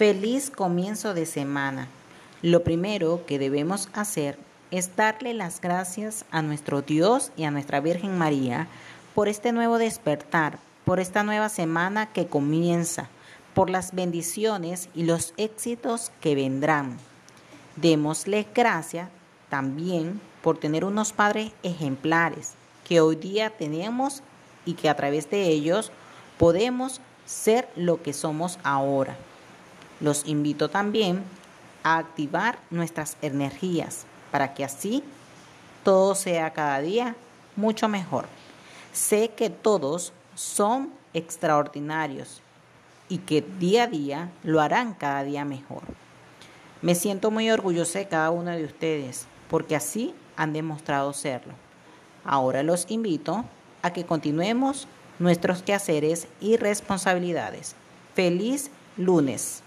Feliz comienzo de semana. Lo primero que debemos hacer es darle las gracias a nuestro Dios y a nuestra Virgen María por este nuevo despertar, por esta nueva semana que comienza, por las bendiciones y los éxitos que vendrán. Démosle gracias también por tener unos padres ejemplares que hoy día tenemos y que a través de ellos podemos ser lo que somos ahora. Los invito también a activar nuestras energías para que así todo sea cada día mucho mejor. Sé que todos son extraordinarios y que día a día lo harán cada día mejor. Me siento muy orgullosa de cada uno de ustedes porque así han demostrado serlo. Ahora los invito a que continuemos nuestros quehaceres y responsabilidades. Feliz lunes.